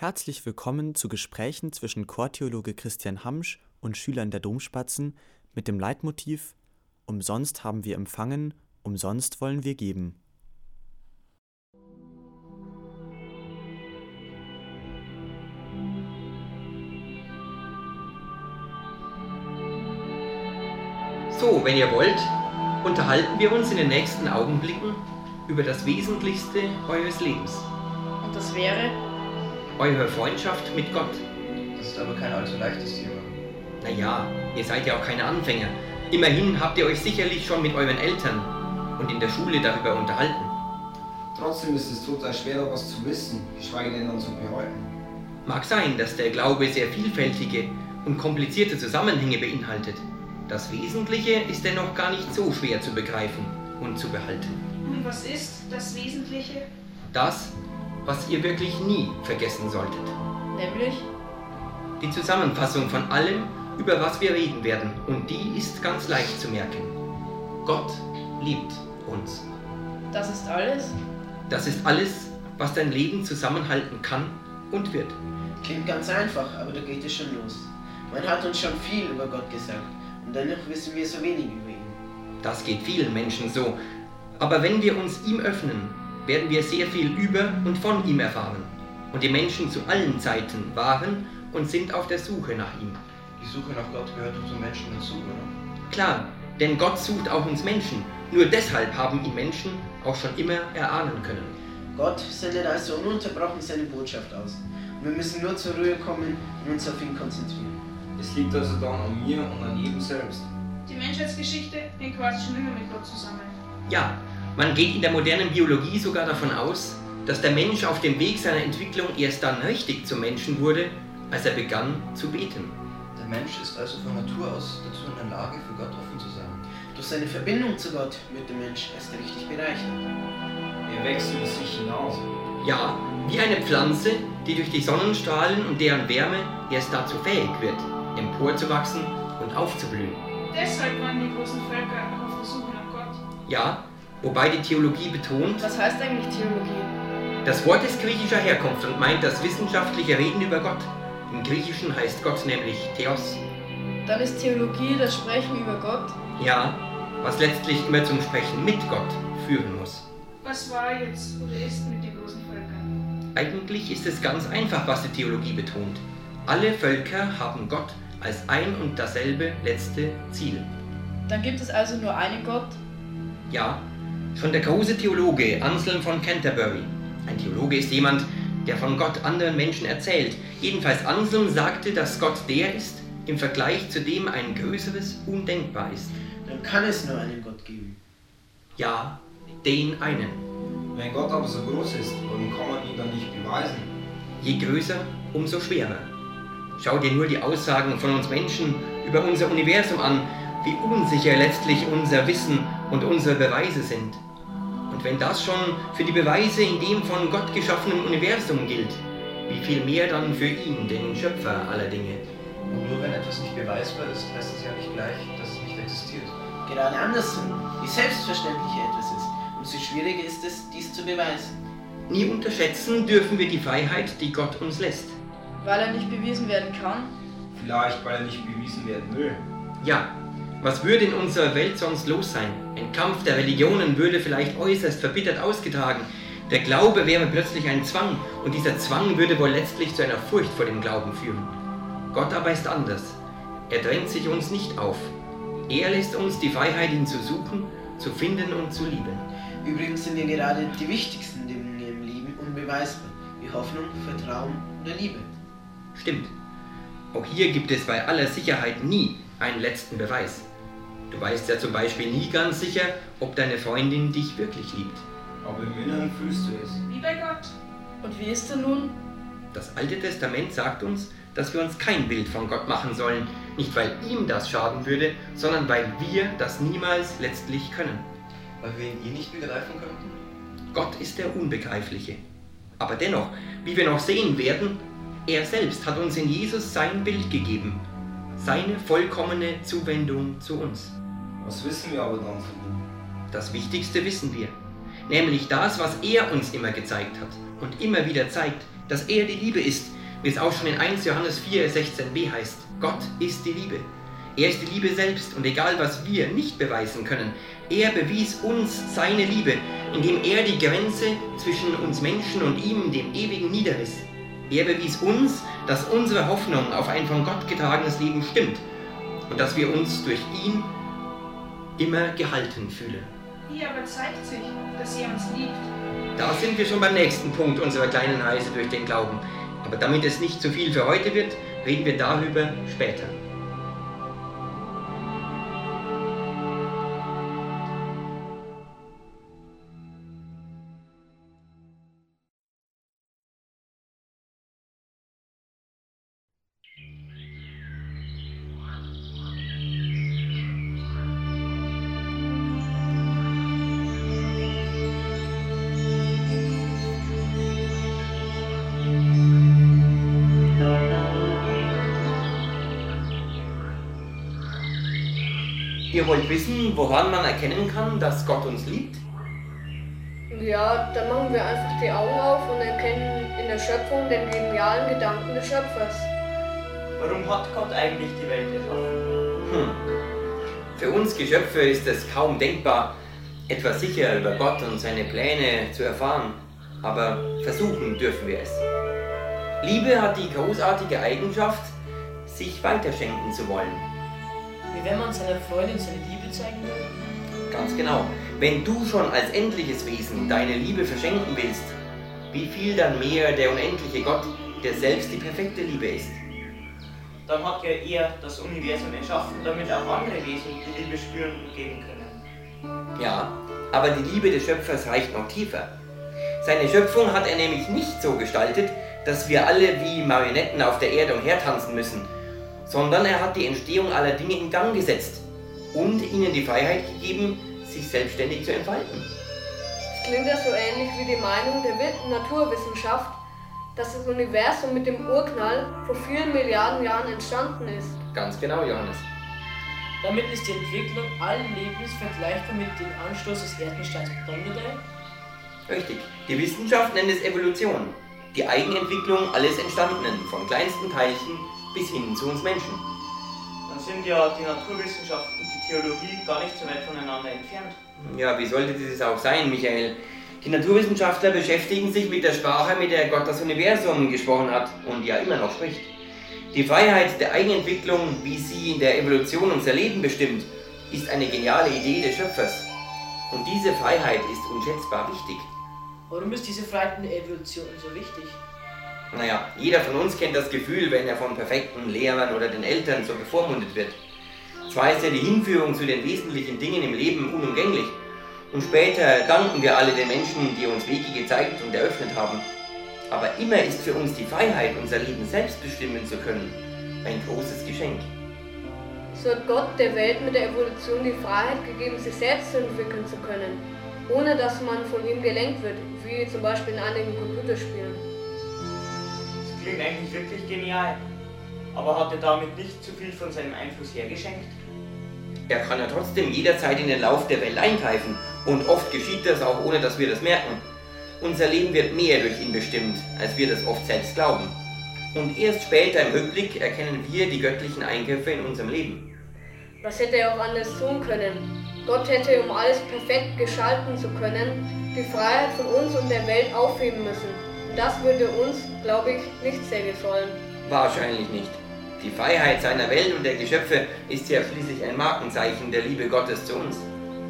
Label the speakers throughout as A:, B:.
A: Herzlich willkommen zu Gesprächen zwischen Chortheologe Christian Hamsch und Schülern der Domspatzen mit dem Leitmotiv Umsonst haben wir empfangen, umsonst wollen wir geben.
B: So, wenn ihr wollt, unterhalten wir uns in den nächsten Augenblicken über das Wesentlichste eures Lebens.
C: Und das wäre?
B: Eure Freundschaft mit Gott.
D: Das ist aber kein allzu leichtes Thema.
B: Naja, ihr seid ja auch keine Anfänger. Immerhin habt ihr euch sicherlich schon mit euren Eltern und in der Schule darüber unterhalten.
E: Trotzdem ist es total schwer, etwas zu wissen, geschweige denn dann zu behalten.
B: Mag sein, dass der Glaube sehr vielfältige und komplizierte Zusammenhänge beinhaltet. Das Wesentliche ist dennoch gar nicht so schwer zu begreifen und zu behalten.
C: Und was ist das Wesentliche?
B: Das, was ihr wirklich nie vergessen solltet.
C: Nämlich?
B: Die Zusammenfassung von allem, über was wir reden werden. Und die ist ganz leicht zu merken. Gott liebt uns.
C: Das ist alles?
B: Das ist alles, was dein Leben zusammenhalten kann und wird.
F: Klingt ganz einfach, aber da geht es schon los. Man hat uns schon viel über Gott gesagt und dennoch wissen wir so wenig über ihn.
B: Das geht vielen Menschen so. Aber wenn wir uns ihm öffnen, werden wir sehr viel über und von ihm erfahren. Und die Menschen zu allen Zeiten waren und sind auf der Suche nach ihm.
D: Die Suche nach Gott gehört doch zum Menschen dazu, oder?
B: Klar, denn Gott sucht auch uns Menschen. Nur deshalb haben ihn Menschen auch schon immer erahnen können.
F: Gott sendet also ununterbrochen seine Botschaft aus. Und wir müssen nur zur Ruhe kommen und uns auf ihn konzentrieren.
E: Es liegt also dann an mir und an jedem selbst.
C: Die Menschheitsgeschichte hängt quasi schon immer mit Gott zusammen.
B: Ja, man geht in der modernen Biologie sogar davon aus, dass der Mensch auf dem Weg seiner Entwicklung erst dann richtig zum Menschen wurde, als er begann zu beten.
D: Der Mensch ist also von Natur aus dazu in der Lage, für Gott offen zu sein.
F: Durch seine Verbindung zu Gott wird der Mensch erst richtig bereichert.
E: Er wächst über sich hinaus.
B: Ja, wie eine Pflanze, die durch die Sonnenstrahlen und deren Wärme erst dazu fähig wird, emporzuwachsen und aufzublühen.
C: Deshalb waren die großen Völker auf der Suche nach Gott.
B: Ja, wobei die Theologie betont,
C: Was heißt eigentlich Theologie?
B: das Wort ist griechischer Herkunft und meint das wissenschaftliche Reden über Gott. Im Griechischen heißt Gott nämlich Theos.
C: Dann ist Theologie das Sprechen über Gott.
B: Ja, was letztlich immer zum Sprechen mit Gott führen muss.
C: Was war jetzt oder ist mit den großen Völkern?
B: Eigentlich ist es ganz einfach, was die Theologie betont. Alle Völker haben Gott als ein und dasselbe letzte Ziel.
C: Dann gibt es also nur einen Gott.
B: Ja, schon der große Theologe Anselm von Canterbury. Ein Theologe ist jemand, der von Gott anderen Menschen erzählt. Jedenfalls Anselm sagte, dass Gott der ist, im Vergleich zu dem ein größeres undenkbar ist.
F: Dann kann es nur einen Gott geben.
B: Ja, den einen.
E: Wenn Gott aber so groß ist, warum kann man ihn dann nicht beweisen?
B: Je größer, umso schwerer. Schau dir nur die Aussagen von uns Menschen über unser Universum an, wie unsicher letztlich unser Wissen und unsere Beweise sind. Und wenn das schon für die Beweise in dem von Gott geschaffenen Universum gilt, wie viel mehr dann für ihn, den Schöpfer aller Dinge.
D: Und nur wenn etwas nicht beweisbar ist, heißt es ja nicht gleich, dass es nicht existiert.
F: Gerade andersrum, wie selbstverständlich etwas ist, umso schwieriger ist es, dies zu beweisen.
B: Nie unterschätzen dürfen wir die Freiheit, die Gott uns lässt.
C: Weil er nicht bewiesen werden kann.
E: Vielleicht, weil er nicht bewiesen werden will.
B: Ja, was würde in unserer Welt sonst los sein? Ein Kampf der Religionen würde vielleicht äußerst verbittert ausgetragen. Der Glaube wäre plötzlich ein Zwang und dieser Zwang würde wohl letztlich zu einer Furcht vor dem Glauben führen. Gott aber ist anders. Er drängt sich uns nicht auf. Er lässt uns die Freiheit, ihn zu suchen, zu finden und zu lieben.
F: Übrigens sind ja gerade die wichtigsten Dinge im Leben unbeweisbar, wie Hoffnung, Vertrauen oder Liebe.
B: Stimmt. Auch hier gibt es bei aller Sicherheit nie einen letzten Beweis. Du weißt ja zum Beispiel nie ganz sicher, ob deine Freundin dich wirklich liebt.
E: Aber im Inneren fühlst du es.
C: Wie bei Gott. Und wie ist er nun?
B: Das Alte Testament sagt uns, dass wir uns kein Bild von Gott machen sollen, nicht weil ihm das schaden würde, sondern weil wir das niemals letztlich können.
D: Weil wir ihn eh nicht begreifen könnten?
B: Gott ist der Unbegreifliche. Aber dennoch, wie wir noch sehen werden, er selbst hat uns in Jesus sein Bild gegeben, seine vollkommene Zuwendung zu uns.
E: Was wissen wir aber dann von ihm?
B: Das Wichtigste wissen wir, nämlich das, was er uns immer gezeigt hat und immer wieder zeigt, dass er die Liebe ist, wie es auch schon in 1 Johannes 4, 16b heißt. Gott ist die Liebe. Er ist die Liebe selbst und egal was wir nicht beweisen können, er bewies uns seine Liebe, indem er die Grenze zwischen uns Menschen und ihm, dem Ewigen, niederriss. Er bewies uns, dass unsere Hoffnung auf ein von Gott getragenes Leben stimmt und dass wir uns durch ihn immer gehalten fühlen.
C: Hier aber zeigt sich, dass er uns liebt.
B: Da sind wir schon beim nächsten Punkt unserer kleinen Reise durch den Glauben. Aber damit es nicht zu viel für heute wird, reden wir darüber später. Ihr wollt wissen, woran man erkennen kann, dass Gott uns liebt?
G: Ja, dann machen wir einfach die Augen auf und erkennen in der Schöpfung den genialen Gedanken des Schöpfers.
H: Warum hat Gott eigentlich die Welt erschaffen?
B: Hm. Für uns Geschöpfe ist es kaum denkbar, etwas sicher über Gott und seine Pläne zu erfahren. Aber versuchen dürfen wir es. Liebe hat die großartige Eigenschaft, sich weiterschenken zu wollen.
I: Wie wenn man seiner Freundin seine Liebe zeigen will?
B: Ganz genau. Wenn du schon als endliches Wesen deine Liebe verschenken willst, wie viel dann mehr der unendliche Gott, der selbst die perfekte Liebe ist?
H: Dann hat ja er das Universum erschaffen, damit auch andere Wesen die Liebe spüren und geben können.
B: Ja, aber die Liebe des Schöpfers reicht noch tiefer. Seine Schöpfung hat er nämlich nicht so gestaltet, dass wir alle wie Marionetten auf der Erde umhertanzen müssen, sondern er hat die Entstehung aller Dinge in Gang gesetzt und ihnen die Freiheit gegeben, sich selbstständig zu entfalten.
G: Es klingt ja so ähnlich wie die Meinung der Naturwissenschaft, dass das Universum mit dem Urknall vor vielen Milliarden Jahren entstanden ist.
B: Ganz genau, Johannes.
I: Damit ist die Entwicklung allen Lebens vergleichbar mit dem Anstoß des Erdgesteins Betonmodell?
B: Richtig. Die Wissenschaft nennt es Evolution. Die Eigenentwicklung alles Entstandenen, von kleinsten Teilchen bis hin zu uns Menschen.
H: Dann sind ja die Naturwissenschaft und die Theologie gar nicht so weit voneinander entfernt.
B: Ja, wie sollte dieses auch sein, Michael? Die Naturwissenschaftler beschäftigen sich mit der Sprache, mit der Gott das Universum gesprochen hat und ja immer noch spricht. Die Freiheit der Eigenentwicklung, wie sie in der Evolution unser Leben bestimmt, ist eine geniale Idee des Schöpfers. Und diese Freiheit ist unschätzbar wichtig.
I: Warum ist diese Freiheit in der Evolution so wichtig?
B: Naja, jeder von uns kennt das Gefühl, wenn er von perfekten Lehrern oder den Eltern so bevormundet wird. Zwar ist ja die Hinführung zu den wesentlichen Dingen im Leben unumgänglich. Und später danken wir alle den Menschen, die uns Wege gezeigt und eröffnet haben. Aber immer ist für uns die Freiheit, unser Leben selbst bestimmen zu können, ein großes Geschenk.
G: So hat Gott der Welt mit der Evolution die Freiheit gegeben, sich selbst zu entwickeln zu können, ohne dass man von ihm gelenkt wird, wie zum Beispiel in einigen Computerspielen.
H: Das klingt eigentlich wirklich genial. Aber hat er damit nicht zu viel von seinem Einfluss hergeschenkt?
B: Er kann ja trotzdem jederzeit in den Lauf der Welt eingreifen und oft geschieht das auch ohne dass wir das merken. Unser Leben wird mehr durch ihn bestimmt, als wir das oft selbst glauben. Und erst später im Rückblick erkennen wir die göttlichen Eingriffe in unserem Leben.
G: Was hätte er auch anders tun können? Gott hätte, um alles perfekt gestalten zu können, die Freiheit von uns und der Welt aufheben müssen. Das würde uns, glaube ich, nicht sehr gefallen.
B: Wahrscheinlich nicht. Die Freiheit seiner Welt und der Geschöpfe ist ja schließlich ein Markenzeichen der Liebe Gottes zu uns.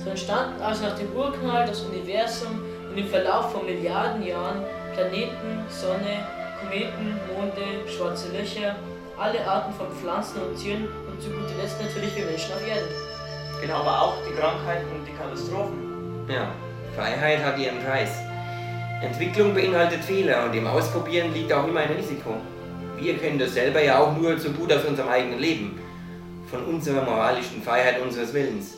I: So entstanden also nach dem Urknall das Universum und im Verlauf von Milliarden Jahren Planeten, Sonne, Kometen, Monde, schwarze Löcher, alle Arten von Pflanzen und Tieren und zu guter Letzt natürlich wir Menschen auf Erden.
H: Genau, aber auch die Krankheiten und die Katastrophen.
B: Ja, Freiheit hat ihren Preis. Entwicklung beinhaltet Fehler und im Ausprobieren liegt auch immer ein Risiko. Wir kennen das selber ja auch nur zu gut aus unserem eigenen Leben, von unserer moralischen Freiheit unseres Willens.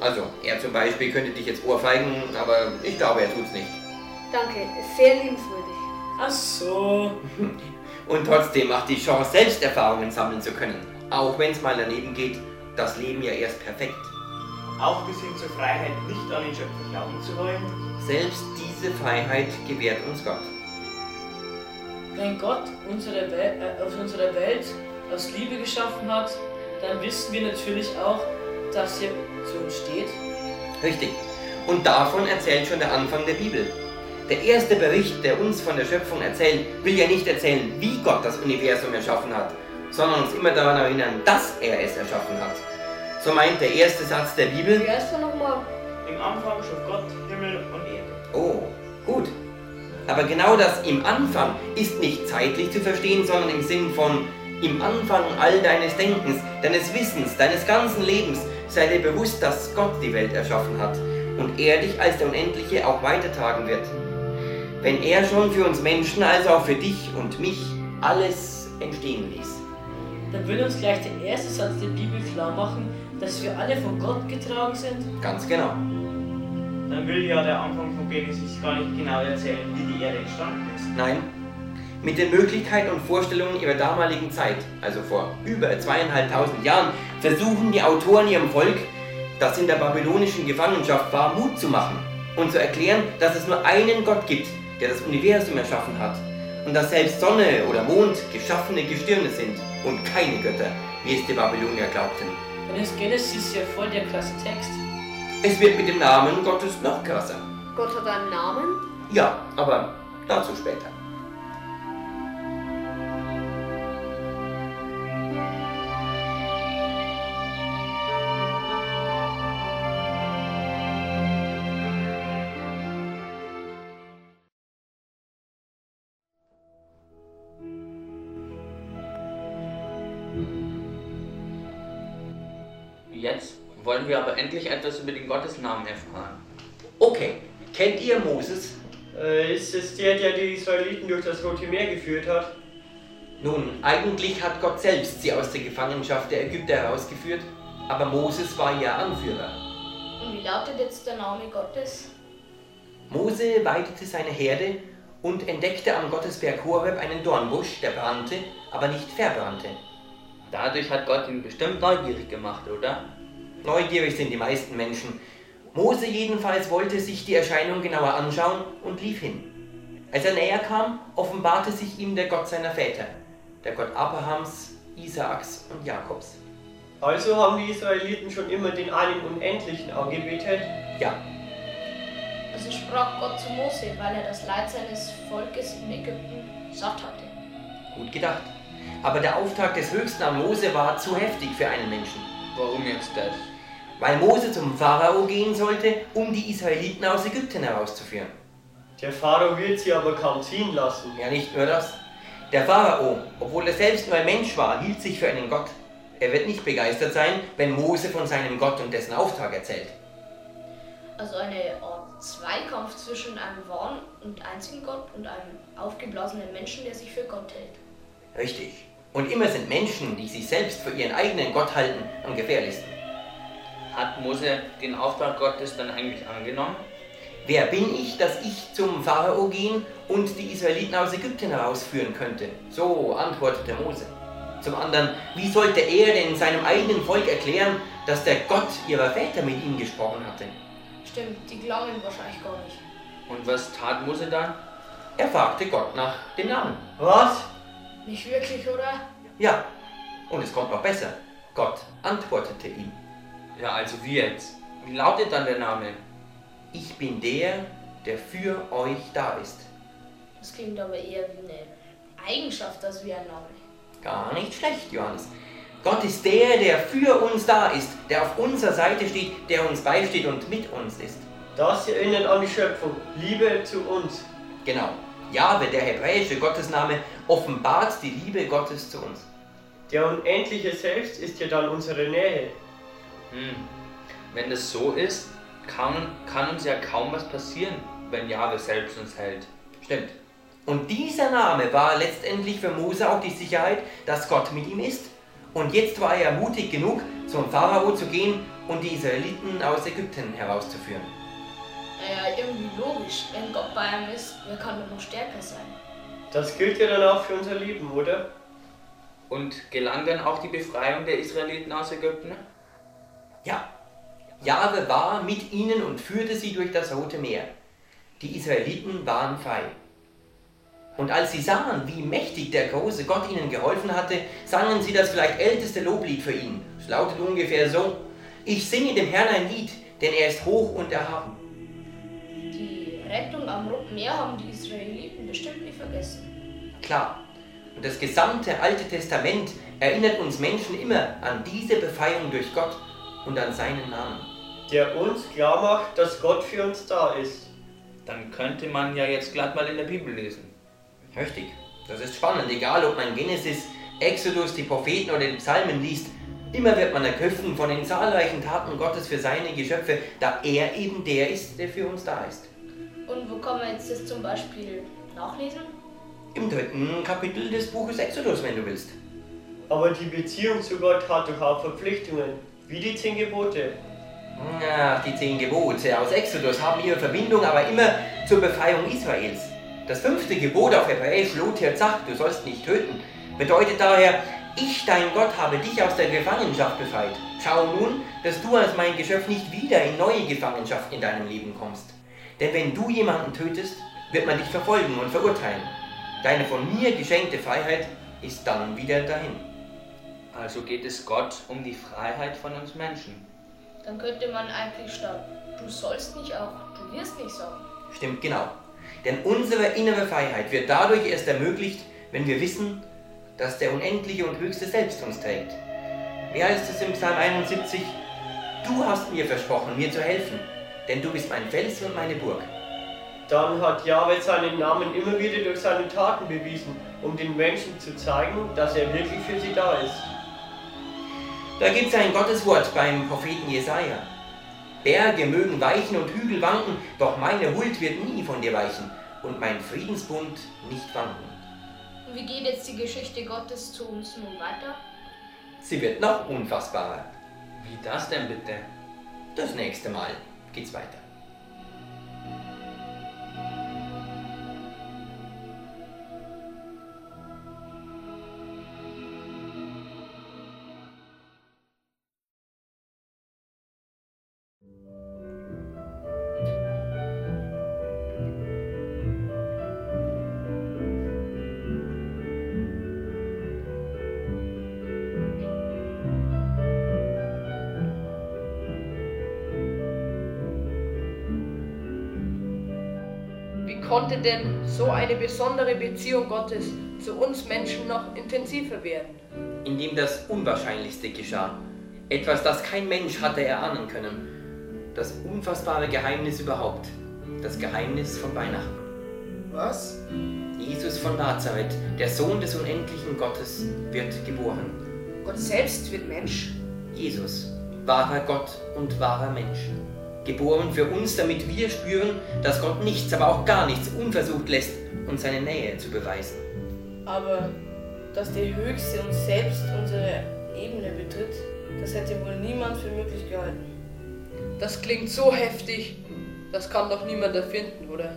B: Also, er zum Beispiel könnte dich jetzt ohrfeigen, aber ich glaube, er tut's nicht.
G: Danke, ist sehr liebenswürdig.
I: Ach so.
B: Und trotzdem macht die Chance, selbst Erfahrungen sammeln zu können. Auch wenn es mal daneben geht, das Leben ja erst perfekt.
H: Auch bis hin zur Freiheit, nicht an den Schöpfer glauben zu wollen.
B: Selbst diese Freiheit gewährt uns Gott.
I: Wenn Gott unsere äh, auf unserer Welt aus Liebe geschaffen hat, dann wissen wir natürlich auch, dass er zu uns steht.
B: Richtig. Und davon erzählt schon der Anfang der Bibel. Der erste Bericht, der uns von der Schöpfung erzählt, will ja nicht erzählen, wie Gott das Universum erschaffen hat, sondern uns immer daran erinnern, dass er es erschaffen hat. So meint der erste Satz der Bibel.
G: Wie heißt er nochmal?
H: Im Anfang schuf Gott Himmel und Erde.
B: Oh, gut. Aber genau das im Anfang ist nicht zeitlich zu verstehen, sondern im Sinn von im Anfang all deines Denkens, deines Wissens, deines ganzen Lebens, sei dir bewusst, dass Gott die Welt erschaffen hat und er dich als der Unendliche auch weitertragen wird. Wenn er schon für uns Menschen, also auch für dich und mich, alles entstehen ließ.
I: Dann will uns gleich der erste Satz der Bibel klar machen, dass wir alle von Gott getragen sind.
B: Ganz genau.
H: Dann will ja der Anfang von Genesis gar nicht genau erzählen, wie die Erde entstanden ist.
B: Nein, mit den Möglichkeiten und Vorstellungen ihrer damaligen Zeit, also vor über zweieinhalbtausend Jahren, versuchen die Autoren ihrem Volk, das in der babylonischen Gefangenschaft war, Mut zu machen und zu erklären, dass es nur einen Gott gibt, der das Universum erschaffen hat und dass selbst Sonne oder Mond geschaffene Gestirne sind und keine Götter, wie es die Babylonier glaubten.
I: Dann ist Genesis ja voll der klasse Text.
B: Es wird mit dem Namen Gottes noch krasser.
G: Gott hat einen Namen?
B: Ja, aber dazu später.
J: Wir aber endlich etwas über den Gottesnamen erfahren.
B: Okay, kennt ihr Moses?
K: Äh, ist es der, der die Israeliten durch das Rote Meer geführt hat?
B: Nun, eigentlich hat Gott selbst sie aus der Gefangenschaft der Ägypter herausgeführt, aber Moses war ihr Anführer.
L: Und wie lautet jetzt der Name Gottes?
B: Mose weidete seine Herde und entdeckte am Gottesberg Horeb einen Dornbusch, der brannte, aber nicht verbrannte.
J: Dadurch hat Gott ihn bestimmt neugierig gemacht, oder?
B: Neugierig sind die meisten Menschen. Mose jedenfalls wollte sich die Erscheinung genauer anschauen und lief hin. Als er näher kam, offenbarte sich ihm der Gott seiner Väter, der Gott Abrahams, Isaaks und Jakobs.
K: Also haben die Israeliten schon immer den einen Unendlichen angebetet?
B: Ja.
L: Also sprach Gott zu Mose, weil er das Leid seines Volkes in Ägypten satt hatte.
B: Gut gedacht. Aber der Auftrag des Höchsten an Mose war zu heftig für einen Menschen.
J: Warum jetzt das?
B: Weil Mose zum Pharao gehen sollte, um die Israeliten aus Ägypten herauszuführen.
K: Der Pharao wird sie aber kaum ziehen lassen.
B: Ja, nicht nur das. Der Pharao, obwohl er selbst nur ein Mensch war, hielt sich für einen Gott. Er wird nicht begeistert sein, wenn Mose von seinem Gott und dessen Auftrag erzählt.
L: Also eine Art Zweikampf zwischen einem wahren und einzigen Gott und einem aufgeblasenen Menschen, der sich für Gott hält.
B: Richtig. Und immer sind Menschen, die sich selbst für ihren eigenen Gott halten, am gefährlichsten.
J: Hat Mose den Auftrag Gottes dann eigentlich angenommen?
B: Wer bin ich, dass ich zum Pharao gehen und die Israeliten aus Ägypten herausführen könnte? So antwortete Mose. Zum anderen, wie sollte er denn seinem eigenen Volk erklären, dass der Gott ihrer Väter mit ihm gesprochen hatte?
L: Stimmt, die glauben wahrscheinlich gar nicht.
J: Und was tat Mose dann?
B: Er fragte Gott nach dem Namen.
K: Was?
L: Nicht wirklich, oder?
B: Ja. Und es kommt noch besser. Gott antwortete ihm.
J: Ja, also wie jetzt? Wie lautet dann der Name?
B: Ich bin der, der für euch da ist.
L: Das klingt aber eher wie eine Eigenschaft als wie ein Name.
B: Gar nicht schlecht, Johannes. Gott ist der, der für uns da ist, der auf unserer Seite steht, der uns beisteht und mit uns ist.
K: Das erinnert an die Schöpfung. Liebe zu uns.
B: Genau. Jahwe, der hebräische Gottesname, offenbart die Liebe Gottes zu uns.
K: Der Unendliche selbst ist ja dann unsere Nähe.
J: Hm. Wenn es so ist, kann, kann uns ja kaum was passieren, wenn Jahwe selbst uns hält.
B: Stimmt. Und dieser Name war letztendlich für Mose auch die Sicherheit, dass Gott mit ihm ist. Und jetzt war er mutig genug, zum Pharao zu gehen und die Israeliten aus Ägypten herauszuführen.
L: Naja, irgendwie logisch. Wenn Gott bei einem ist, wer kann doch noch stärker sein?
K: Das gilt ja dann auch für unser Leben, oder?
J: Und gelang dann auch die Befreiung der Israeliten aus Ägypten?
B: Ja. Jahwe war mit ihnen und führte sie durch das Rote Meer. Die Israeliten waren frei. Und als sie sahen, wie mächtig der große Gott ihnen geholfen hatte, sangen sie das vielleicht älteste Loblied für ihn. Es lautet ungefähr so, ich singe dem Herrn ein Lied, denn er ist hoch und erhaben.
L: Rettung am Roten Meer haben die Israeliten bestimmt nicht vergessen.
B: Klar. Und das gesamte Alte Testament erinnert uns Menschen immer an diese Befreiung durch Gott und an seinen Namen.
M: Der uns klar macht, dass Gott für uns da ist.
J: Dann könnte man ja jetzt glatt mal in der Bibel lesen.
B: Richtig. Das ist spannend, egal ob man Genesis, Exodus, die Propheten oder die Psalmen liest. Immer wird man ergriffen von den zahlreichen Taten Gottes für seine Geschöpfe, da er eben der ist, der für uns da ist.
L: Wo kann man jetzt das zum Beispiel nachlesen?
B: Im dritten Kapitel des Buches Exodus, wenn du willst.
M: Aber die Beziehung zu Gott hat doch auch Verpflichtungen, wie die zehn Gebote.
B: Ach, die zehn Gebote aus Exodus haben ihre Verbindung aber immer zur Befreiung Israels. Das fünfte Gebot auf Hebräisch Lothar sagt, du sollst nicht töten, bedeutet daher, ich, dein Gott, habe dich aus der Gefangenschaft befreit. Schau nun, dass du als mein Geschöpf nicht wieder in neue Gefangenschaft in deinem Leben kommst. Denn wenn du jemanden tötest, wird man dich verfolgen und verurteilen. Deine von mir geschenkte Freiheit ist dann wieder dahin.
J: Also geht es Gott um die Freiheit von uns Menschen.
L: Dann könnte man eigentlich statt du sollst nicht auch, du wirst nicht sagen.
B: Stimmt genau. Denn unsere innere Freiheit wird dadurch erst ermöglicht, wenn wir wissen, dass der unendliche und höchste Selbst uns trägt. Wie heißt es im Psalm 71? Du hast mir versprochen, mir zu helfen, denn du bist mein Fels und meine Burg.
M: Dann hat Jahwe seinen Namen immer wieder durch seine Taten bewiesen, um den Menschen zu zeigen, dass er wirklich für sie da ist.
B: Da gibt es ein Gotteswort beim Propheten Jesaja. Berge mögen weichen und Hügel wanken, doch meine Huld wird nie von dir weichen und mein Friedensbund nicht wanken.
L: Und wie geht jetzt die Geschichte Gottes zu uns nun weiter?
B: Sie wird noch unfassbarer.
J: Wie das denn bitte?
B: Das nächste Mal geht's weiter.
N: Konnte denn so eine besondere Beziehung Gottes zu uns Menschen noch intensiver werden?
B: Indem das Unwahrscheinlichste geschah. Etwas, das kein Mensch hatte erahnen können. Das unfassbare Geheimnis überhaupt. Das Geheimnis von Weihnachten.
O: Was?
B: Jesus von Nazareth, der Sohn des unendlichen Gottes, wird geboren.
P: Gott selbst wird Mensch.
B: Jesus, wahrer Gott und wahrer Mensch. Geboren für uns, damit wir spüren, dass Gott nichts, aber auch gar nichts unversucht lässt, uns seine Nähe zu beweisen.
N: Aber dass der Höchste uns selbst unsere Ebene betritt, das hätte wohl niemand für möglich gehalten. Das klingt so heftig, das kann doch niemand erfinden, oder?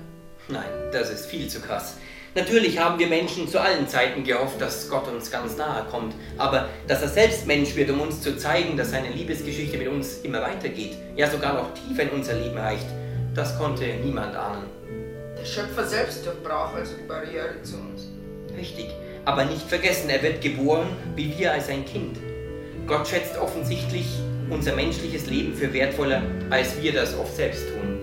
B: Nein, das ist viel zu krass. Natürlich haben wir Menschen zu allen Zeiten gehofft, dass Gott uns ganz nahe kommt, aber dass er selbst Mensch wird, um uns zu zeigen, dass seine Liebesgeschichte mit uns immer weitergeht, ja sogar noch tiefer in unser Leben reicht, das konnte niemand ahnen.
P: Der Schöpfer selbst durchbrach also die Barriere zu uns.
B: Richtig, aber nicht vergessen, er wird geboren wie wir als ein Kind. Gott schätzt offensichtlich unser menschliches Leben für wertvoller, als wir das oft selbst tun.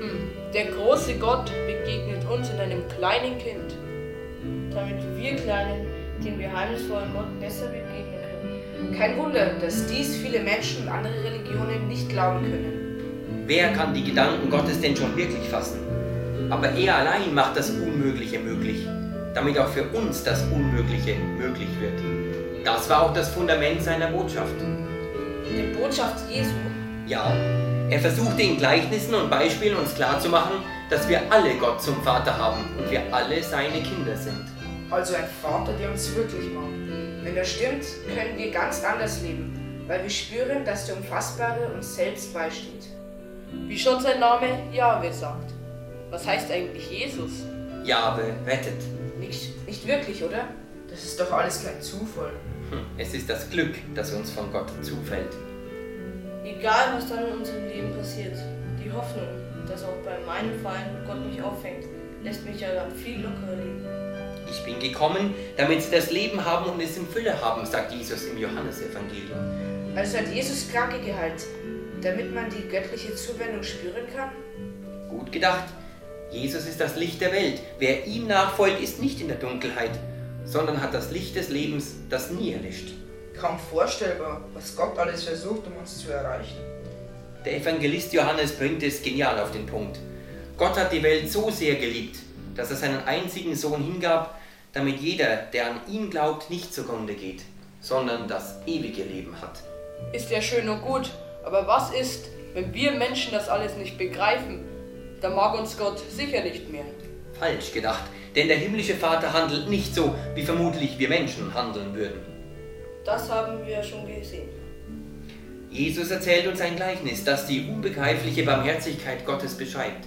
N: Hm. Der große Gott begegnet uns in einem kleinen Kind, damit wir Kleinen dem geheimnisvollen Gott besser begegnen können.
P: Kein Wunder, dass dies viele Menschen und andere Religionen nicht glauben können.
B: Wer kann die Gedanken Gottes denn schon wirklich fassen? Aber er allein macht das Unmögliche möglich, damit auch für uns das Unmögliche möglich wird. Das war auch das Fundament seiner Botschaft.
P: Die Botschaft Jesu?
B: Ja, er versuchte in Gleichnissen und Beispielen uns klarzumachen, dass wir alle Gott zum Vater haben und wir alle seine Kinder sind.
P: Also ein Vater, der uns wirklich mag. Wenn das stimmt, können wir ganz anders leben, weil wir spüren, dass der Unfassbare uns selbst beisteht.
N: Wie schon sein Name Jahwe sagt. Was heißt eigentlich Jesus?
B: Jahwe rettet.
P: Nicht, nicht wirklich, oder? Das ist doch alles kein Zufall.
B: Hm, Es ist das Glück, das uns von Gott zufällt.
N: Egal, was dann in unserem Leben passiert, die Hoffnung, dass auch bei meinem Fallen Gott mich auffängt, lässt mich ja dann viel lockerer leben.
B: Ich bin gekommen, damit sie das Leben haben und es in Fülle haben, sagt Jesus im Johannesevangelium.
C: Also hat Jesus Kranke geheilt, damit man die göttliche Zuwendung spüren kann?
B: Gut gedacht. Jesus ist das Licht der Welt. Wer ihm nachfolgt, ist nicht in der Dunkelheit, sondern hat das Licht des Lebens, das nie erlischt.
P: Kaum vorstellbar, was Gott alles versucht, um uns zu erreichen.
B: Der Evangelist Johannes bringt es genial auf den Punkt. Gott hat die Welt so sehr geliebt, dass er seinen einzigen Sohn hingab, damit jeder, der an ihn glaubt, nicht zugrunde geht, sondern das ewige Leben hat.
N: Ist ja schön und gut, aber was ist, wenn wir Menschen das alles nicht begreifen? Da mag uns Gott sicher nicht mehr.
B: Falsch gedacht, denn der himmlische Vater handelt nicht so, wie vermutlich wir Menschen handeln würden.
N: Das haben wir schon gesehen.
B: Jesus erzählt uns ein Gleichnis, das die unbegreifliche Barmherzigkeit Gottes beschreibt.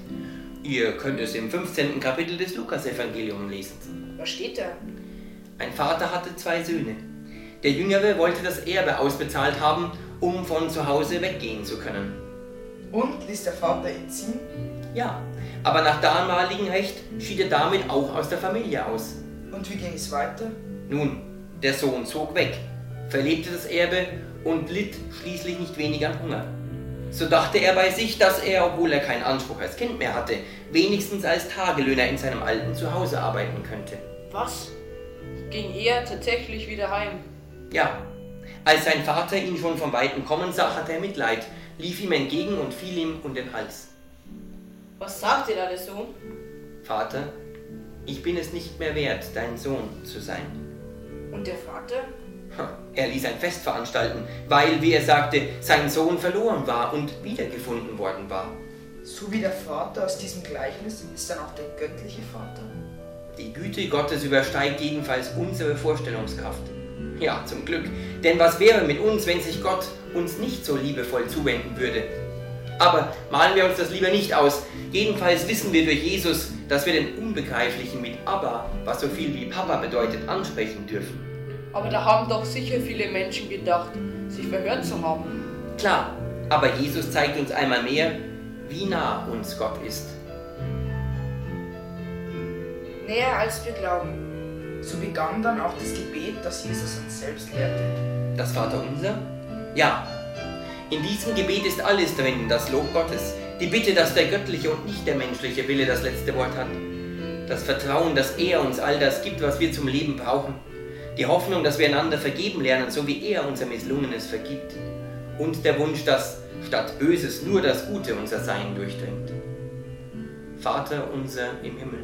B: Ihr könnt es im 15. Kapitel des Lukasevangeliums lesen.
C: Was steht da?
B: Ein Vater hatte zwei Söhne. Der Jüngere wollte das Erbe ausbezahlt haben, um von zu Hause weggehen zu können.
P: Und ließ der Vater ihn ziehen?
B: Ja, aber nach damaligem Recht schied er damit auch aus der Familie aus.
P: Und wie ging es weiter?
B: Nun, der Sohn zog weg, verlebte das Erbe und litt schließlich nicht wenig an Hunger. So dachte er bei sich, dass er, obwohl er keinen Anspruch als Kind mehr hatte, wenigstens als Tagelöhner in seinem alten Zuhause arbeiten könnte.
N: Was? Ging er tatsächlich wieder heim?
B: Ja. Als sein Vater ihn schon von Weitem kommen sah, hatte er Mitleid, lief ihm entgegen und fiel ihm um den Hals.
N: Was sagte da der Sohn?
B: Vater, ich bin es nicht mehr wert, dein Sohn zu sein.
C: Und der Vater?
B: Er ließ ein Fest veranstalten, weil, wie er sagte, sein Sohn verloren war und wiedergefunden worden war.
P: So wie der Vater aus diesem Gleichnis ist dann auch der göttliche Vater.
B: Die Güte Gottes übersteigt jedenfalls unsere Vorstellungskraft. Ja, zum Glück. Denn was wäre mit uns, wenn sich Gott uns nicht so liebevoll zuwenden würde? Aber malen wir uns das lieber nicht aus. Jedenfalls wissen wir durch Jesus, dass wir den Unbegreiflichen mit Abba, was so viel wie Papa bedeutet, ansprechen dürfen.
N: Aber da haben doch sicher viele Menschen gedacht, sich verhört zu haben.
B: Klar, aber Jesus zeigt uns einmal mehr, wie nah uns Gott ist.
C: Näher als wir glauben.
P: So begann dann auch das Gebet, das Jesus uns selbst lehrte.
B: Das Vaterunser? Ja. In diesem Gebet ist alles drin, das Lob Gottes, die Bitte, dass der göttliche und nicht der menschliche Wille das letzte Wort hat, das Vertrauen, dass er uns all das gibt, was wir zum Leben brauchen, die Hoffnung, dass wir einander vergeben lernen, so wie er unser Misslungenes vergibt, und der Wunsch, dass statt Böses nur das Gute unser Sein durchdringt. Vater unser im Himmel,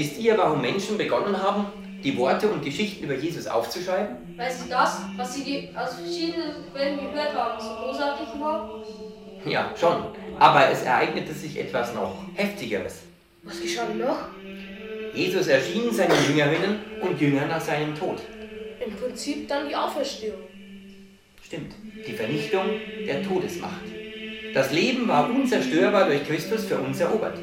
B: Wisst ihr, warum Menschen begonnen haben, die Worte und Geschichten über Jesus aufzuschreiben?
G: Weil sie das, was sie aus verschiedenen Quellen gehört haben, so großartig war?
B: Ja, schon. Aber es ereignete sich etwas noch Heftigeres.
G: Was geschah noch?
B: Jesus erschien seinen Jüngerinnen und Jüngern nach seinem Tod.
G: Im Prinzip dann die Auferstehung.
B: Stimmt, die Vernichtung der Todesmacht. Das Leben war unzerstörbar durch Christus für uns erobert.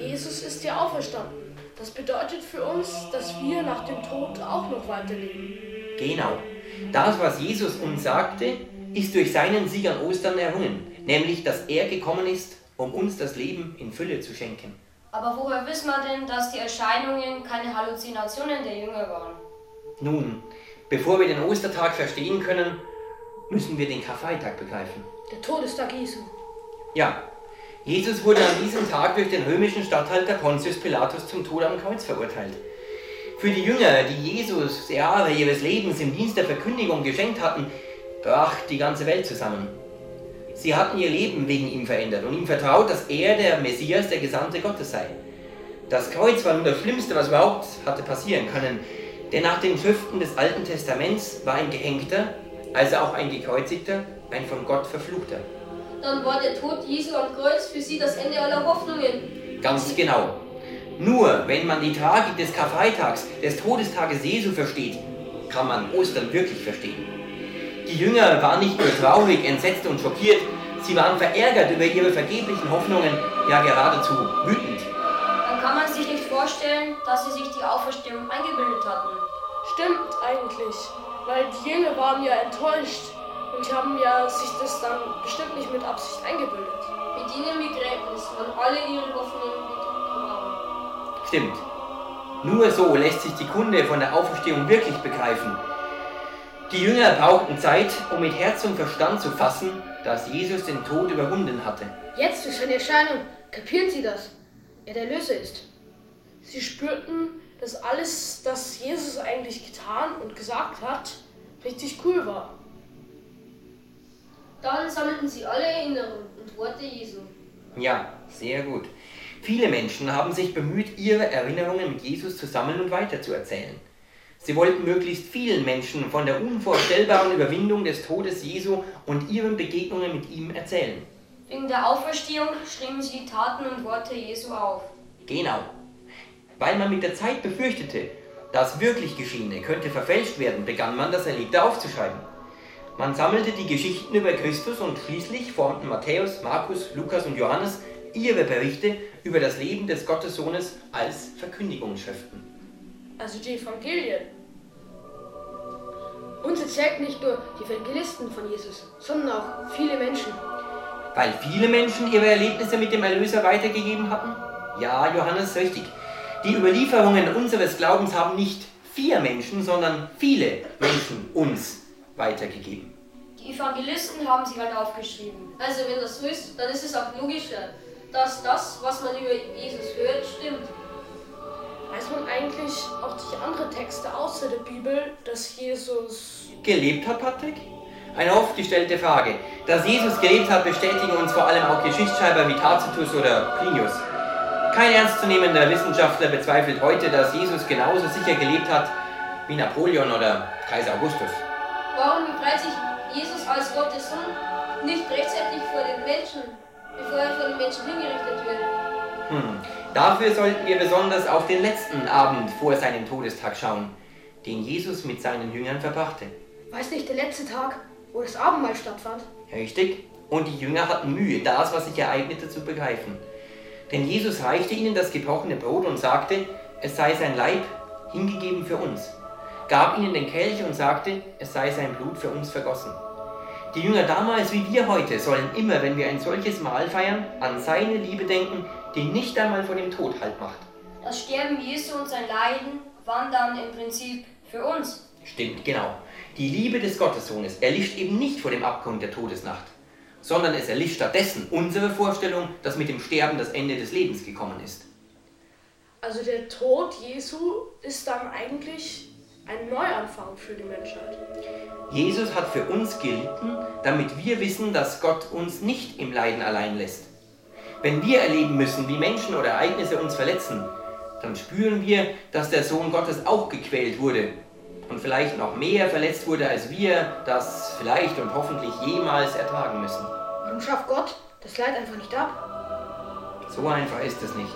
G: Jesus ist ja auferstanden. Das bedeutet für uns, dass wir nach dem Tod auch noch weiterleben.
B: Genau. Das, was Jesus uns sagte, ist durch seinen Sieg an Ostern errungen, nämlich, dass er gekommen ist, um uns das Leben in Fülle zu schenken.
L: Aber woher wissen wir denn, dass die Erscheinungen keine Halluzinationen der Jünger waren?
B: Nun, bevor wir den Ostertag verstehen können, müssen wir den Karfreitag begreifen.
G: Der Todestag Jesu.
B: Ja, Jesus wurde an diesem Tag durch den römischen Statthalter Pontius Pilatus zum Tod am Kreuz verurteilt. Für die Jünger, die Jesus Jahre ihres Lebens im Dienst der Verkündigung geschenkt hatten, brach die ganze Welt zusammen. Sie hatten ihr Leben wegen ihm verändert und ihm vertraut, dass er der Messias, der Gesandte Gottes sei. Das Kreuz war nun das Schlimmste, was überhaupt hatte passieren können. Denn nach den Schriften des Alten Testaments war ein Gehängter, also auch ein Gekreuzigter, ein von Gott verfluchter.
Q: Dann war der Tod Jesu am Kreuz für sie das Ende aller Hoffnungen.
B: Ganz genau. Nur wenn man die Tragik des Karfreitags, des Todestages Jesu versteht, kann man Ostern wirklich verstehen. Die Jünger waren nicht nur traurig, entsetzt und schockiert, sie waren verärgert über ihre vergeblichen Hoffnungen, ja geradezu wütend.
L: Dann kann man sich nicht vorstellen, dass sie sich die Auferstehung eingebildet hatten.
R: Stimmt eigentlich, weil die Jünger waren ja enttäuscht und haben ja sich das dann bestimmt nicht mit Absicht eingebildet.
Q: Mit ihnen Begräbnis waren alle ihre Hoffnungen begraben.
B: Stimmt. Nur so lässt sich die Kunde von der Auferstehung wirklich begreifen. Die Jünger brauchten Zeit, um mit Herz und Verstand zu fassen, dass Jesus den Tod überwunden hatte.
G: Jetzt durch seine Erscheinung kapieren sie das. Er der Löser ist.
R: Sie spürten, dass alles, das Jesus eigentlich getan und gesagt hat, richtig cool war.
Q: Dann sammelten sie alle Erinnerungen und Worte Jesu.
B: Ja, sehr gut. Viele Menschen haben sich bemüht, ihre Erinnerungen mit Jesus zu sammeln und weiterzuerzählen. Sie wollten möglichst vielen Menschen von der unvorstellbaren Überwindung des Todes Jesu und ihren Begegnungen mit ihm erzählen.
L: Wegen der Auferstehung schrieben sie die Taten und Worte Jesu auf.
B: Genau. Weil man mit der Zeit befürchtete, das wirklich Geschehene könnte verfälscht werden, begann man das Erlebte aufzuschreiben. Man sammelte die Geschichten über Christus und schließlich formten Matthäus, Markus, Lukas und Johannes ihre Berichte über das Leben des Gottessohnes als Verkündigungsschriften.
R: Also die Evangelien.
G: Uns erzählten nicht nur die Evangelisten von Jesus, sondern auch viele Menschen.
B: Weil viele Menschen ihre Erlebnisse mit dem Erlöser weitergegeben hatten? Ja, Johannes, richtig. Die Überlieferungen unseres Glaubens haben nicht vier Menschen, sondern viele Menschen uns weitergegeben.
L: Die Evangelisten haben sie halt aufgeschrieben.
Q: Also wenn das so ist, dann ist es auch logischer, dass das, was man über Jesus hört, stimmt.
R: Weiß man eigentlich auch durch andere Texte außer der Bibel, dass Jesus
B: Gelebt hat, Patrick? Eine oft gestellte Frage. Dass Jesus gelebt hat, bestätigen uns vor allem auch Geschichtsschreiber wie Tacitus oder Plinius. Kein ernstzunehmender Wissenschaftler bezweifelt heute, dass Jesus genauso sicher gelebt hat wie Napoleon oder Kaiser Augustus.
Q: Warum befreit sich Jesus als Gottes Sohn nicht rechtzeitig vor den Menschen, bevor er von den Menschen hingerichtet wird?
B: Hm. Dafür sollten wir besonders auf den letzten Abend vor seinem Todestag schauen, den Jesus mit seinen Jüngern verbrachte.
G: Weiß nicht der letzte Tag, wo das Abendmahl stattfand?
B: Richtig. Und die Jünger hatten Mühe, das, was sich ereignete, zu begreifen. Denn Jesus reichte ihnen das gebrochene Brot und sagte, es sei sein Leib hingegeben für uns, gab ihnen den Kelch und sagte, es sei sein Blut für uns vergossen. Die Jünger damals wie wir heute sollen immer, wenn wir ein solches Mahl feiern, an seine Liebe denken, die nicht einmal vor dem Tod Halt macht.
L: Das Sterben Jesu und sein Leiden waren dann im Prinzip für uns.
B: Stimmt, genau. Die Liebe des Gottessohnes erlischt eben nicht vor dem Abgrund der Todesnacht, sondern es erlischt stattdessen unsere Vorstellung, dass mit dem Sterben das Ende des Lebens gekommen ist.
R: Also der Tod Jesu ist dann eigentlich ein Neuanfang für die Menschheit.
B: Jesus hat für uns gelitten, damit wir wissen, dass Gott uns nicht im Leiden allein lässt. Wenn wir erleben müssen, wie Menschen oder Ereignisse uns verletzen, dann spüren wir, dass der Sohn Gottes auch gequält wurde und vielleicht noch mehr verletzt wurde, als wir das vielleicht und hoffentlich jemals ertragen müssen.
G: Warum schafft Gott das Leid einfach nicht ab?
B: So einfach ist es nicht.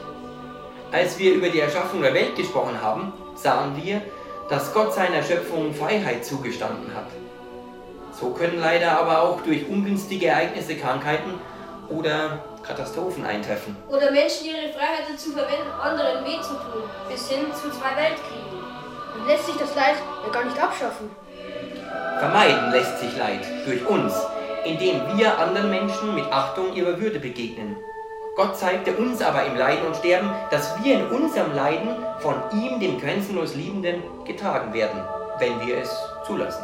B: Als wir über die Erschaffung der Welt gesprochen haben, sahen wir, dass Gott seiner Schöpfung Freiheit zugestanden hat. So können leider aber auch durch ungünstige Ereignisse Krankheiten oder Katastrophen eintreffen.
Q: Oder Menschen ihre Freiheit dazu verwenden, anderen weh zu tun, bis hin zu zwei Weltkriegen.
G: Dann lässt sich das Leid ja gar nicht abschaffen.
B: Vermeiden lässt sich Leid durch uns, indem wir anderen Menschen mit Achtung ihrer Würde begegnen. Gott zeigte uns aber im Leiden und Sterben, dass wir in unserem Leiden von ihm, dem grenzenlos Liebenden, getragen werden, wenn wir es zulassen.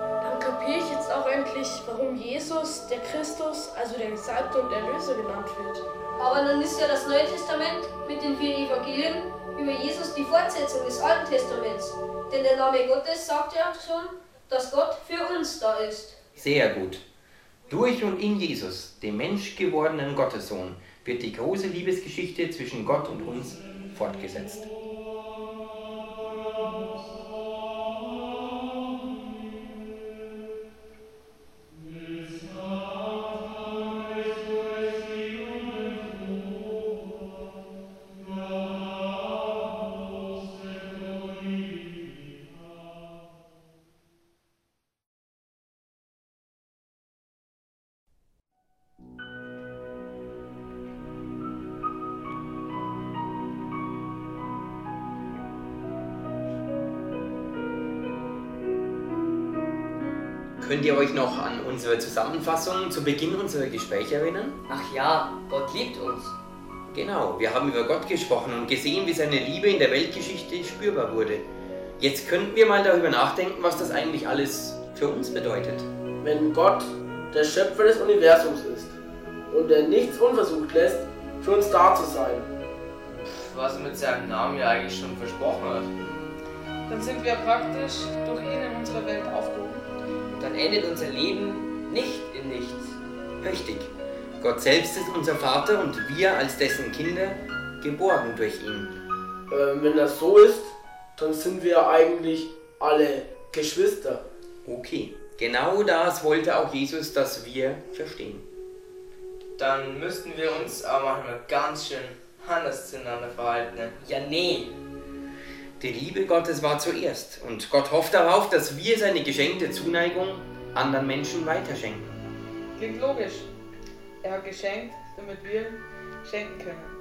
R: Dann kapiere ich jetzt auch endlich, warum Jesus, der Christus, also der Gesalbte und Erlöser genannt wird.
Q: Aber dann ist ja das Neue Testament mit den vier Evangelien über Jesus die Fortsetzung des Alten Testaments. Denn der Name Gottes sagt ja schon, dass Gott für uns da ist.
B: Sehr gut. Durch und in Jesus, dem menschgewordenen Gottessohn, wird die große Liebesgeschichte zwischen Gott und uns fortgesetzt. Könnt ihr euch noch an unsere Zusammenfassung zu Beginn unserer Gespräche erinnern?
S: Ach ja, Gott liebt uns.
B: Genau, wir haben über Gott gesprochen und gesehen, wie seine Liebe in der Weltgeschichte spürbar wurde. Jetzt könnten wir mal darüber nachdenken, was das eigentlich alles für uns bedeutet.
K: Wenn Gott der Schöpfer des Universums ist und er nichts unversucht lässt, für uns da zu sein.
J: Was er mit seinem Namen ja eigentlich schon versprochen hat.
N: Dann sind wir praktisch durch ihn in unserer Welt
S: endet unser Leben nicht in nichts.
B: Richtig. Gott selbst ist unser Vater und wir als dessen Kinder geborgen durch ihn.
K: Ähm, wenn das so ist, dann sind wir eigentlich alle Geschwister.
B: Okay, genau das wollte auch Jesus, dass wir verstehen.
J: Dann müssten wir uns aber manchmal ganz schön anders zueinander verhalten.
S: Ja, nee.
B: Die Liebe Gottes war zuerst und Gott hofft darauf, dass wir seine geschenkte Zuneigung anderen Menschen weiterschenken.
N: Klingt logisch. Er hat geschenkt, damit wir schenken können.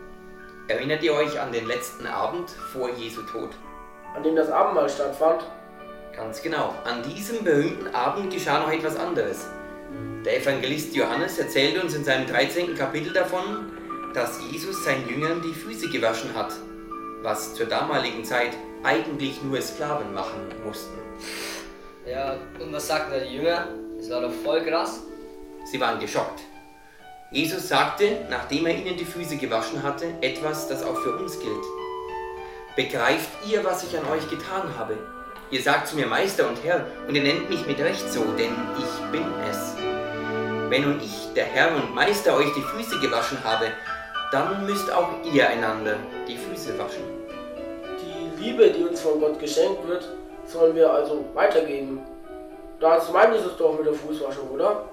B: Erinnert ihr euch an den letzten Abend vor Jesu Tod?
K: An dem das Abendmahl stattfand?
B: Ganz genau. An diesem berühmten Abend geschah noch etwas anderes. Der Evangelist Johannes erzählt uns in seinem 13. Kapitel davon, dass Jesus seinen Jüngern die Füße gewaschen hat, was zur damaligen Zeit eigentlich nur Sklaven machen mussten.
S: Ja, und was sagten da die Jünger? Das war doch voll krass.
B: Sie waren geschockt. Jesus sagte, nachdem er ihnen die Füße gewaschen hatte, etwas, das auch für uns gilt. Begreift ihr, was ich an euch getan habe? Ihr sagt zu mir Meister und Herr, und ihr nennt mich mit Recht so, denn ich bin es. Wenn nun ich, der Herr und Meister, euch die Füße gewaschen habe, dann müsst auch ihr einander die Füße waschen.
K: Die Liebe, die uns von Gott geschenkt wird, sollen wir also weitergeben. Das meint Jesus doch mit der Fußwaschung, oder?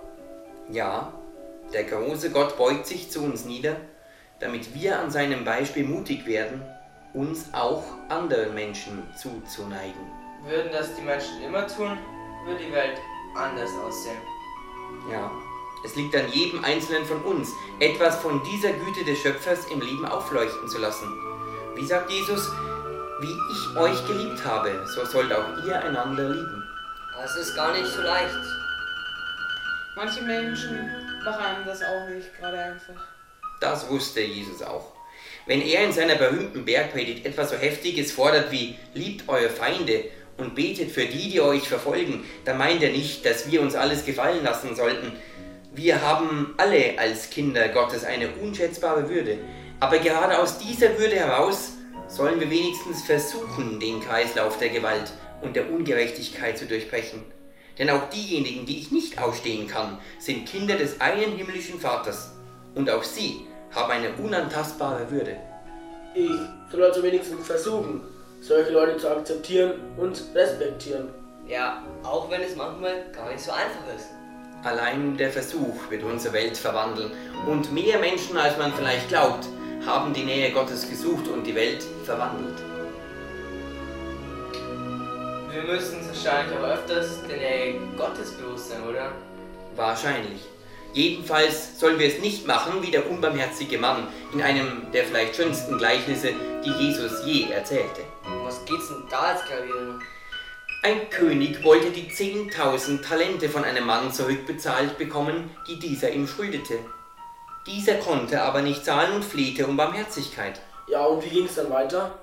B: Ja, der große Gott beugt sich zu uns nieder, damit wir an seinem Beispiel mutig werden, uns auch anderen Menschen zuzuneigen.
J: Würden das die Menschen immer tun, würde die Welt anders aussehen.
B: Ja, es liegt an jedem Einzelnen von uns, etwas von dieser Güte des Schöpfers im Leben aufleuchten zu lassen. Wie sagt Jesus, wie ich euch geliebt habe, so sollt auch ihr einander lieben.
S: Es ist gar nicht so leicht.
N: Manche Menschen machen einem das auch nicht gerade einfach.
B: Das wusste Jesus auch. Wenn er in seiner berühmten Bergpredigt etwas so Heftiges fordert wie liebt eure Feinde und betet für die, die euch verfolgen, dann meint er nicht, dass wir uns alles gefallen lassen sollten. Wir haben alle als Kinder Gottes eine unschätzbare Würde. Aber gerade aus dieser Würde heraus sollen wir wenigstens versuchen, den Kreislauf der Gewalt und der Ungerechtigkeit zu durchbrechen. Denn auch diejenigen, die ich nicht ausstehen kann, sind Kinder des einen himmlischen Vaters. Und auch sie haben eine unantastbare Würde.
K: Ich soll also wenigstens versuchen, solche Leute zu akzeptieren und respektieren.
S: Ja, auch wenn es manchmal gar nicht so einfach ist.
B: Allein der Versuch wird unsere Welt verwandeln. Und mehr Menschen, als man vielleicht glaubt, haben die Nähe Gottes gesucht und die Welt verwandelt.
J: Wir müssen uns wahrscheinlich auch öfters der Nähe Gottes bewusst sein, oder?
B: Wahrscheinlich. Jedenfalls sollen wir es nicht machen wie der unbarmherzige Mann in einem der vielleicht schönsten Gleichnisse, die Jesus je erzählte.
S: Um was geht's denn da jetzt gerade wieder?
B: Ein König wollte die 10.000 Talente von einem Mann zurückbezahlt bekommen, die dieser ihm schuldete. Dieser konnte aber nicht zahlen und flehte um Barmherzigkeit.
K: Ja, und wie ging es dann weiter?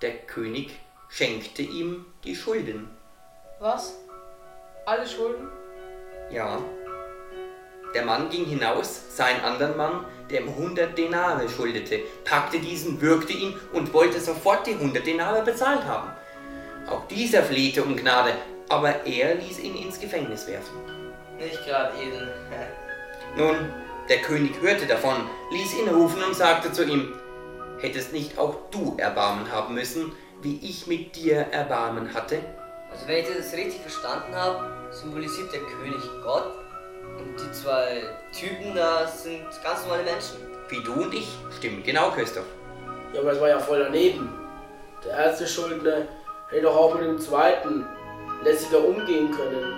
B: Der König schenkte ihm die Schulden.
N: Was? Alle Schulden?
B: Ja. Der Mann ging hinaus, sah einen anderen Mann, der ihm 100 Denare schuldete, packte diesen, würgte ihn und wollte sofort die 100 Denare bezahlt haben. Auch dieser flehte um Gnade, aber er ließ ihn ins Gefängnis werfen.
J: Nicht gerade edel.
B: Nun, der König hörte davon, ließ ihn rufen und sagte zu ihm, hättest nicht auch du Erbarmen haben müssen, wie ich mit dir Erbarmen hatte?
S: Also wenn ich das richtig verstanden habe, symbolisiert der König Gott und die zwei Typen da sind ganz normale Menschen.
B: Wie du und ich? Stimmt, genau, Christoph.
K: Ja, aber es war ja voll daneben. Der erste Schuldner hätte doch auch mit dem zweiten lässiger umgehen können.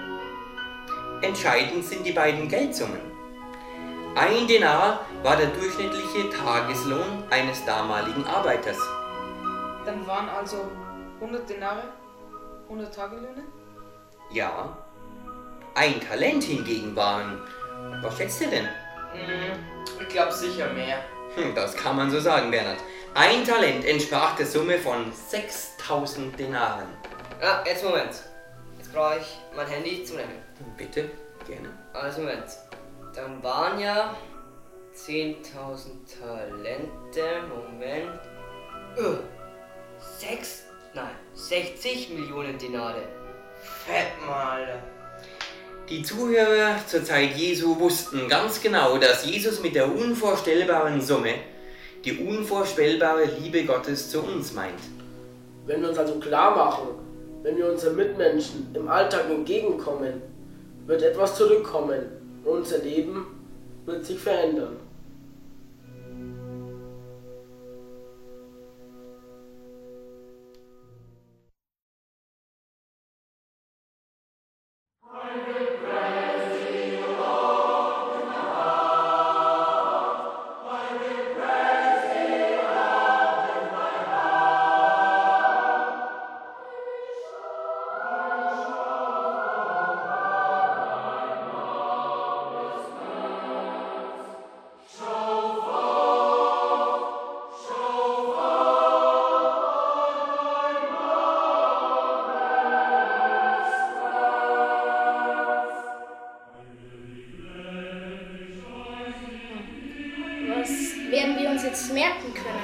B: Entscheidend sind die beiden Geldsummen. Ein Denar war der durchschnittliche Tageslohn eines damaligen Arbeiters.
N: Dann waren also 100 Denare, 100 Tagelöhne?
B: Ja. Ein Talent hingegen waren. Was schätzt ihr denn?
S: Hm, ich glaube sicher mehr.
B: Hm, das kann man so sagen, Bernhard. Ein Talent entsprach der Summe von 6000 Denaren.
S: Ja, jetzt Moment. Jetzt brauche ich mein Handy zum Nehmen.
B: Bitte, gerne.
S: Also Moment. Dann waren ja 10.000 Talente. Moment. Uh, sechs, nein, 60 Millionen Denare. Fett mal.
B: Die Zuhörer zur Zeit Jesu wussten ganz genau, dass Jesus mit der unvorstellbaren Summe die unvorstellbare Liebe Gottes zu uns meint.
K: Wenn wir uns also klar machen, wenn wir unseren Mitmenschen im Alltag entgegenkommen, wird etwas zurückkommen unser Leben wird sich verändern.
L: Merken können?